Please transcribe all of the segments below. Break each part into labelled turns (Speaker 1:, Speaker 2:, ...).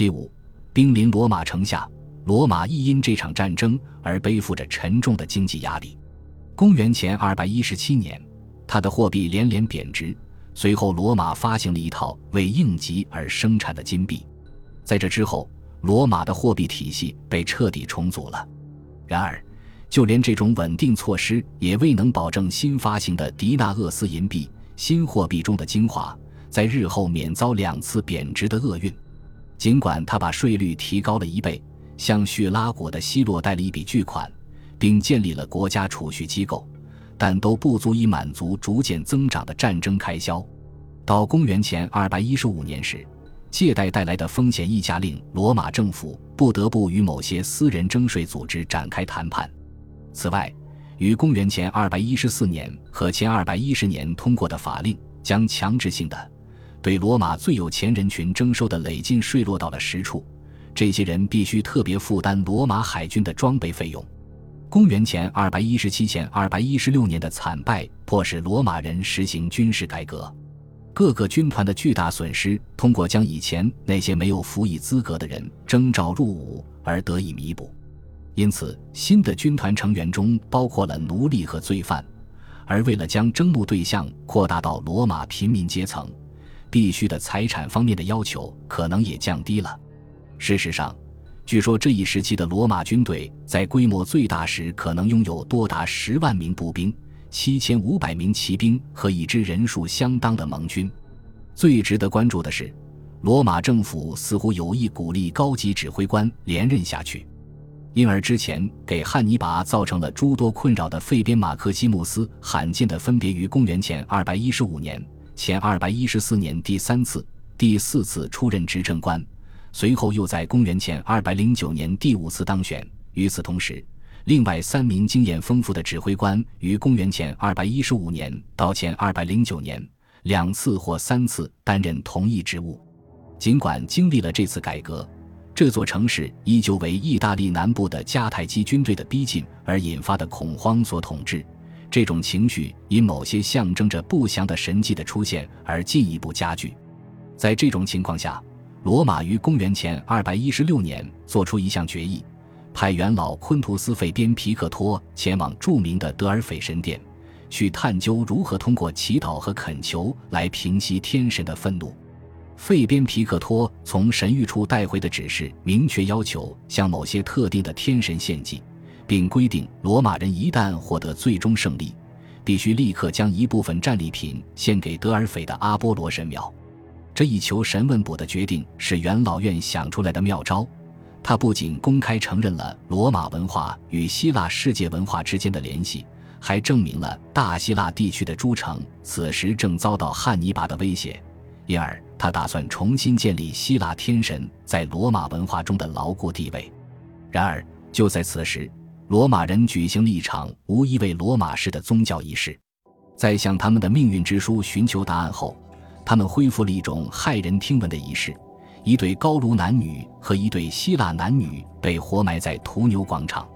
Speaker 1: 七五，兵临罗马城下，罗马亦因这场战争而背负着沉重的经济压力。公元前二百一十七年，他的货币连连贬值。随后，罗马发行了一套为应急而生产的金币。在这之后，罗马的货币体系被彻底重组了。然而，就连这种稳定措施也未能保证新发行的迪纳厄斯银币新货币中的精华在日后免遭两次贬值的厄运。尽管他把税率提高了一倍，向叙拉古的希洛贷了一笔巨款，并建立了国家储蓄机构。但都不足以满足逐渐增长的战争开销。到公元前二百一十五年时，借贷带来的风险溢价令罗马政府不得不与某些私人征税组织展开谈判。此外，于公元前二百一十四年和前二百一十年通过的法令，将强制性的对罗马最有钱人群征收的累进税落到了实处，这些人必须特别负担罗马海军的装备费用。公元前二百一十七前二百一十六年的惨败，迫使罗马人实行军事改革。各个军团的巨大损失，通过将以前那些没有服役资格的人征召入伍而得以弥补。因此，新的军团成员中包括了奴隶和罪犯。而为了将征募对象扩大到罗马平民阶层，必须的财产方面的要求可能也降低了。事实上。据说这一时期的罗马军队在规模最大时，可能拥有多达十万名步兵、七千五百名骑兵和一支人数相当的盟军。最值得关注的是，罗马政府似乎有意鼓励高级指挥官连任下去，因而之前给汉尼拔造成了诸多困扰的费边马克西穆斯，罕见的分别于公元前二百一十五年、前二百一十四年第三次、第四次出任执政官。随后又在公元前二百零九年第五次当选。与此同时，另外三名经验丰富的指挥官于公元前二百一十五年到前二百零九年两次或三次担任同一职务。尽管经历了这次改革，这座城市依旧为意大利南部的迦太基军队的逼近而引发的恐慌所统治。这种情绪因某些象征着不祥的神迹的出现而进一步加剧。在这种情况下，罗马于公元前二百一十六年做出一项决议，派元老昆图斯·费边·皮克托前往著名的德尔斐神殿，去探究如何通过祈祷和恳求来平息天神的愤怒。费边·皮克托从神谕处带回的指示明确要求向某些特定的天神献祭，并规定罗马人一旦获得最终胜利，必须立刻将一部分战利品献给德尔斐的阿波罗神庙。这一求神问卜的决定是元老院想出来的妙招，他不仅公开承认了罗马文化与希腊世界文化之间的联系，还证明了大希腊地区的诸城此时正遭到汉尼拔的威胁，因而他打算重新建立希腊天神在罗马文化中的牢固地位。然而，就在此时，罗马人举行了一场无一位罗马式的宗教仪式，在向他们的命运之书寻求答案后。他们恢复了一种骇人听闻的仪式：一对高卢男女和一对希腊男女被活埋在屠牛广场。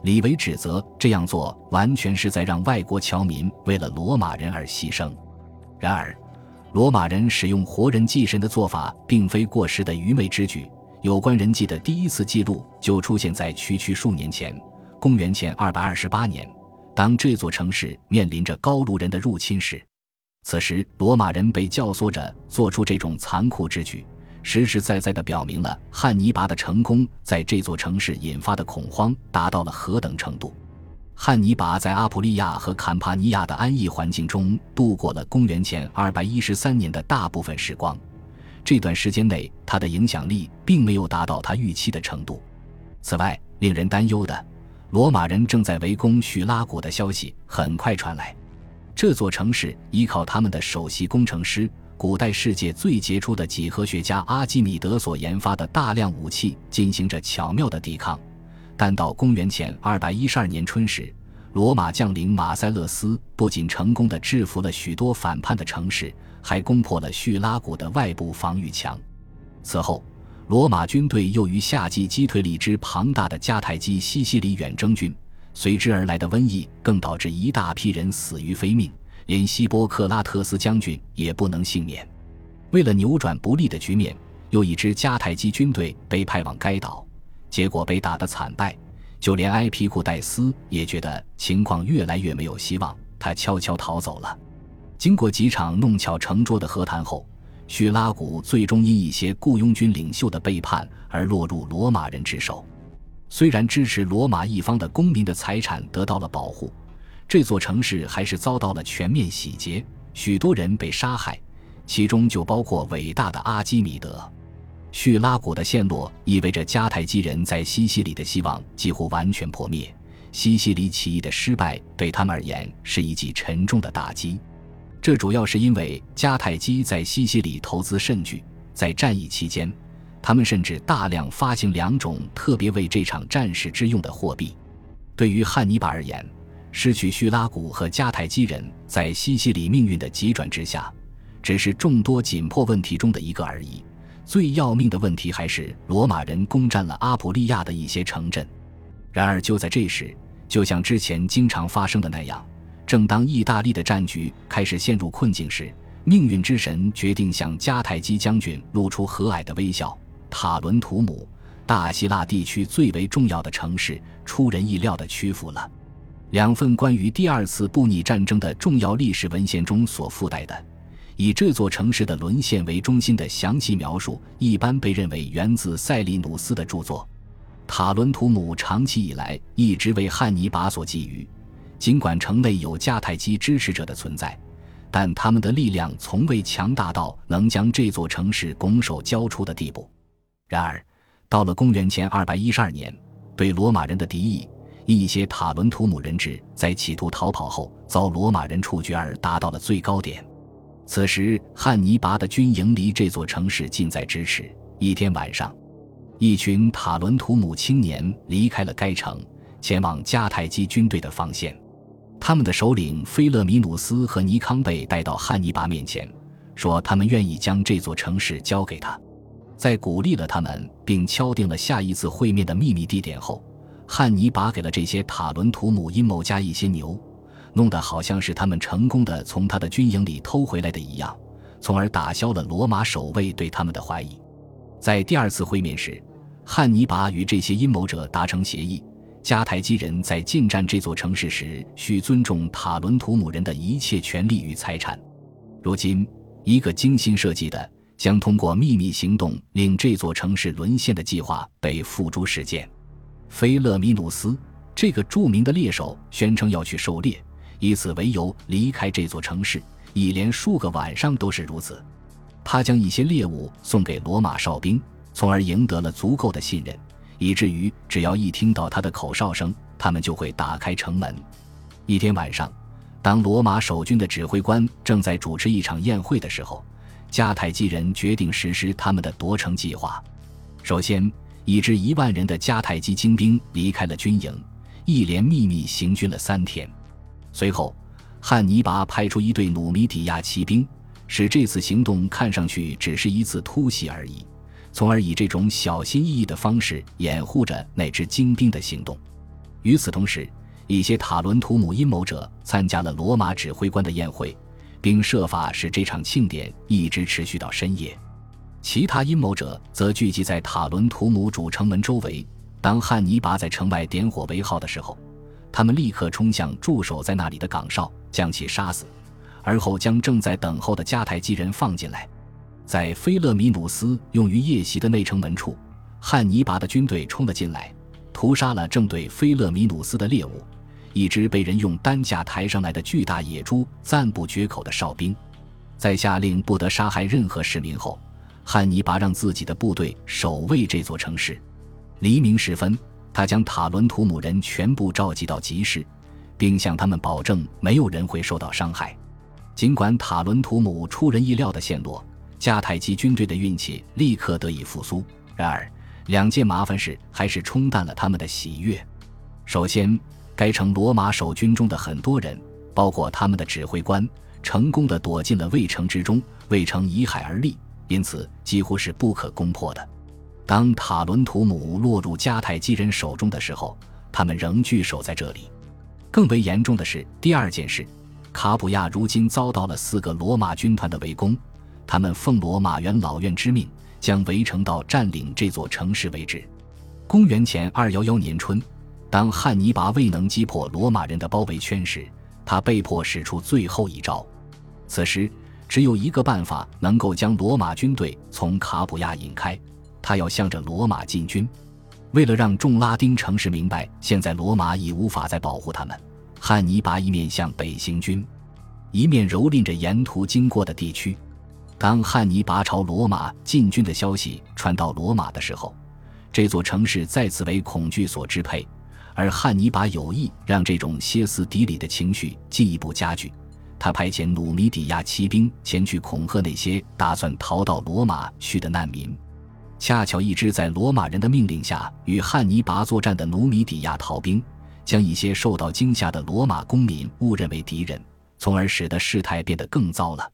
Speaker 1: 李维指责这样做完全是在让外国侨民为了罗马人而牺牲。然而，罗马人使用活人祭神的做法并非过时的愚昧之举。有关人祭的第一次记录就出现在区区数年前，公元前228年，当这座城市面临着高卢人的入侵时。此时，罗马人被教唆着做出这种残酷之举，实实在在地表明了汉尼拔的成功在这座城市引发的恐慌达到了何等程度。汉尼拔在阿普利亚和坎帕尼亚的安逸环境中度过了公元前213年的大部分时光，这段时间内他的影响力并没有达到他预期的程度。此外，令人担忧的，罗马人正在围攻叙拉古的消息很快传来。这座城市依靠他们的首席工程师、古代世界最杰出的几何学家阿基米德所研发的大量武器进行着巧妙的抵抗，但到公元前212年春时，罗马将领马塞勒斯不仅成功的制服了许多反叛的城市，还攻破了叙拉古的外部防御墙。此后，罗马军队又于夏季击退了一支庞大的迦太基西西里远征军。随之而来的瘟疫更导致一大批人死于非命，连希波克拉特斯将军也不能幸免。为了扭转不利的局面，又一支迦太基军队被派往该岛，结果被打得惨败。就连埃皮库戴斯也觉得情况越来越没有希望，他悄悄逃走了。经过几场弄巧成拙的和谈后，叙拉古最终因一些雇佣军领袖的背叛而落入罗马人之手。虽然支持罗马一方的公民的财产得到了保护，这座城市还是遭到了全面洗劫，许多人被杀害，其中就包括伟大的阿基米德。叙拉古的陷落意味着迦太基人在西西里的希望几乎完全破灭。西西里起义的失败对他们而言是一记沉重的打击，这主要是因为迦太基在西西里投资甚巨，在战役期间，他们甚至大量发行两种特别为这场战事之用的货币。对于汉尼拔而言，失去叙拉古和迦太基人在西西里命运的急转直下，只是众多紧迫问题中的一个而已。最要命的问题还是罗马人攻占了阿普利亚的一些城镇。然而就在这时，就像之前经常发生的那样，正当意大利的战局开始陷入困境时，命运之神决定向迦太基将军露出和蔼的微笑。塔伦图姆，大希腊地区最为重要的城市，出人意料地屈服了。两份关于第二次布匿战争的重要历史文献中所附带的。以这座城市的沦陷为中心的详细描述，一般被认为源自塞利努斯的著作。塔伦图姆长期以来一直为汉尼拔所觊觎，尽管城内有迦太基支持者的存在，但他们的力量从未强大到能将这座城市拱手交出的地步。然而，到了公元前212年，对罗马人的敌意，一些塔伦图姆人质在企图逃跑后遭罗马人处决而达到了最高点。此时，汉尼拔的军营离这座城市近在咫尺。一天晚上，一群塔伦图姆青年离开了该城，前往迦太基军队的防线。他们的首领菲勒米努斯和尼康被带到汉尼拔面前，说他们愿意将这座城市交给他。在鼓励了他们并敲定了下一次会面的秘密地点后，汉尼拔给了这些塔伦图姆阴谋家一些牛。弄得好像是他们成功的从他的军营里偷回来的一样，从而打消了罗马守卫对他们的怀疑。在第二次会面时，汉尼拔与这些阴谋者达成协议：迦太基人在进占这座城市时，需尊重塔伦图姆人的一切权利与财产。如今，一个精心设计的将通过秘密行动令这座城市沦陷的计划被付诸实践。菲勒米努斯这个著名的猎手宣称要去狩猎。以此为由离开这座城市，一连数个晚上都是如此。他将一些猎物送给罗马哨兵，从而赢得了足够的信任，以至于只要一听到他的口哨声，他们就会打开城门。一天晚上，当罗马守军的指挥官正在主持一场宴会的时候，迦太基人决定实施他们的夺城计划。首先，一支一万人的迦太基精兵离开了军营，一连秘密行军了三天。随后，汉尼拔派出一队努米底亚骑兵，使这次行动看上去只是一次突袭而已，从而以这种小心翼翼的方式掩护着那支精兵的行动。与此同时，一些塔伦图姆阴谋者参加了罗马指挥官的宴会，并设法使这场庆典一直持续到深夜。其他阴谋者则聚集在塔伦图姆主城门周围。当汉尼拔在城外点火为号的时候，他们立刻冲向驻守在那里的岗哨，将其杀死，而后将正在等候的迦太基人放进来。在菲勒米努斯用于夜袭的内城门处，汉尼拔的军队冲了进来，屠杀了正对菲勒米努斯的猎物——一只被人用担架抬上来的巨大野猪，赞不绝口的哨兵。在下令不得杀害任何市民后，汉尼拔让自己的部队守卫这座城市。黎明时分。他将塔伦图姆人全部召集到集市，并向他们保证没有人会受到伤害。尽管塔伦图姆出人意料的陷落，迦太基军队的运气立刻得以复苏。然而，两件麻烦事还是冲淡了他们的喜悦。首先，该城罗马守军中的很多人，包括他们的指挥官，成功的躲进了卫城之中。卫城依海而立，因此几乎是不可攻破的。当塔伦图姆落入迦太基人手中的时候，他们仍据守在这里。更为严重的是，第二件事，卡普亚如今遭到了四个罗马军团的围攻。他们奉罗马元老院之命，将围城到占领这座城市为止。公元前二幺幺年春，当汉尼拔未能击破罗马人的包围圈时，他被迫使出最后一招。此时，只有一个办法能够将罗马军队从卡普亚引开，他要向着罗马进军。为了让众拉丁城市明白现在罗马已无法再保护他们，汉尼拔一面向北行军，一面蹂躏着沿途经过的地区。当汉尼拔朝罗马进军的消息传到罗马的时候，这座城市再次为恐惧所支配，而汉尼拔有意让这种歇斯底里的情绪进一步加剧。他派遣努米底亚骑兵前去恐吓那些打算逃到罗马去的难民。恰巧一支在罗马人的命令下与汉尼拔作战的努米底亚逃兵，将一些受到惊吓的罗马公民误认为敌人，从而使得事态变得更糟了。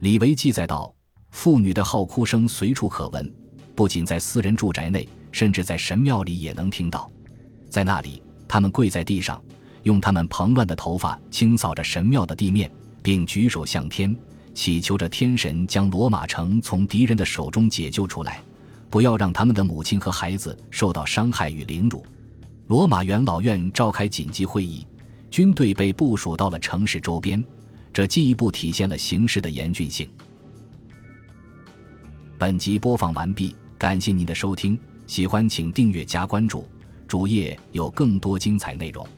Speaker 1: 李维记载道：“妇女的号哭声随处可闻，不仅在私人住宅内，甚至在神庙里也能听到。在那里，他们跪在地上。”用他们蓬乱的头发清扫着神庙的地面，并举手向天，祈求着天神将罗马城从敌人的手中解救出来，不要让他们的母亲和孩子受到伤害与凌辱。罗马元老院召开紧急会议，军队被部署到了城市周边，这进一步体现了形势的严峻性。本集播放完毕，感谢您的收听，喜欢请订阅加关注，主页有更多精彩内容。